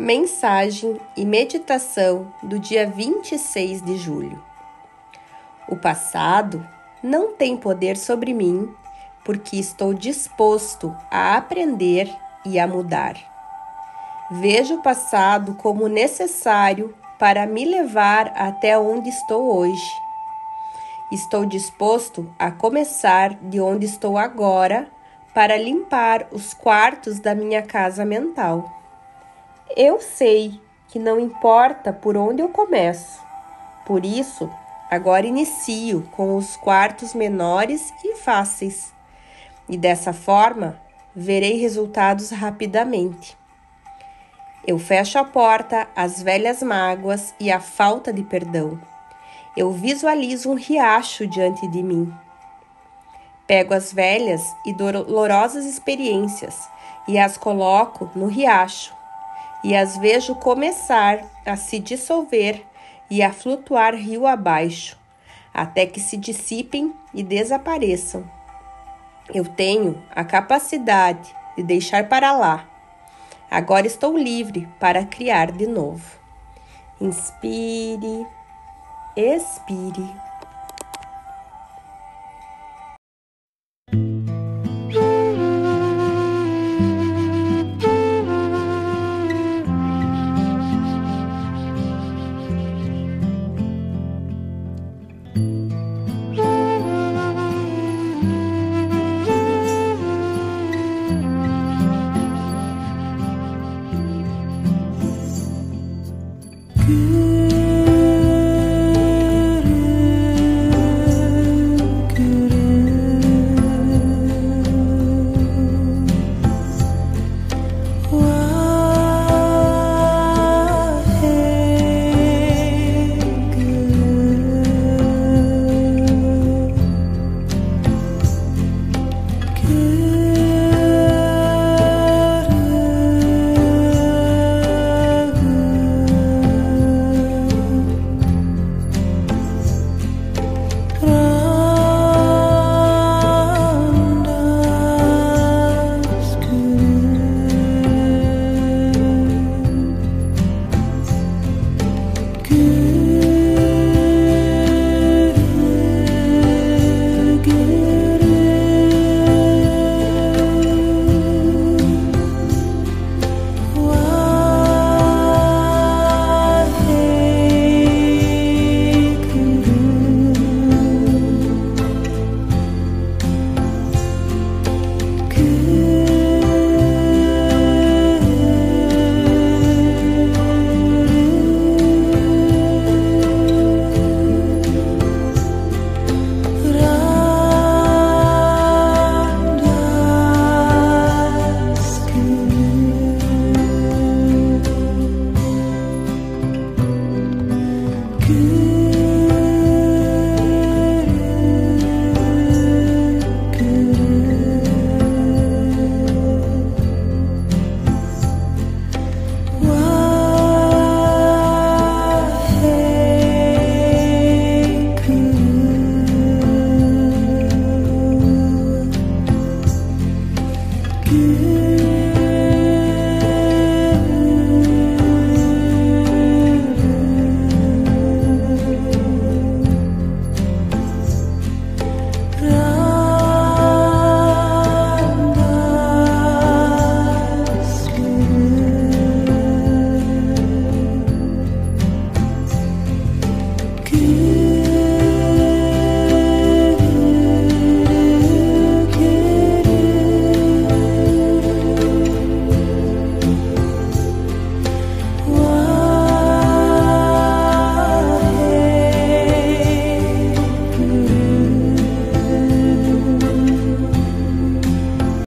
Mensagem e meditação do dia 26 de julho. O passado não tem poder sobre mim, porque estou disposto a aprender e a mudar. Vejo o passado como necessário para me levar até onde estou hoje. Estou disposto a começar de onde estou agora para limpar os quartos da minha casa mental. Eu sei que não importa por onde eu começo. Por isso, agora inicio com os quartos menores e fáceis. E dessa forma, verei resultados rapidamente. Eu fecho a porta às velhas mágoas e à falta de perdão. Eu visualizo um riacho diante de mim. Pego as velhas e dolorosas experiências e as coloco no riacho e as vejo começar a se dissolver e a flutuar rio abaixo, até que se dissipem e desapareçam. Eu tenho a capacidade de deixar para lá. Agora estou livre para criar de novo. Inspire, expire.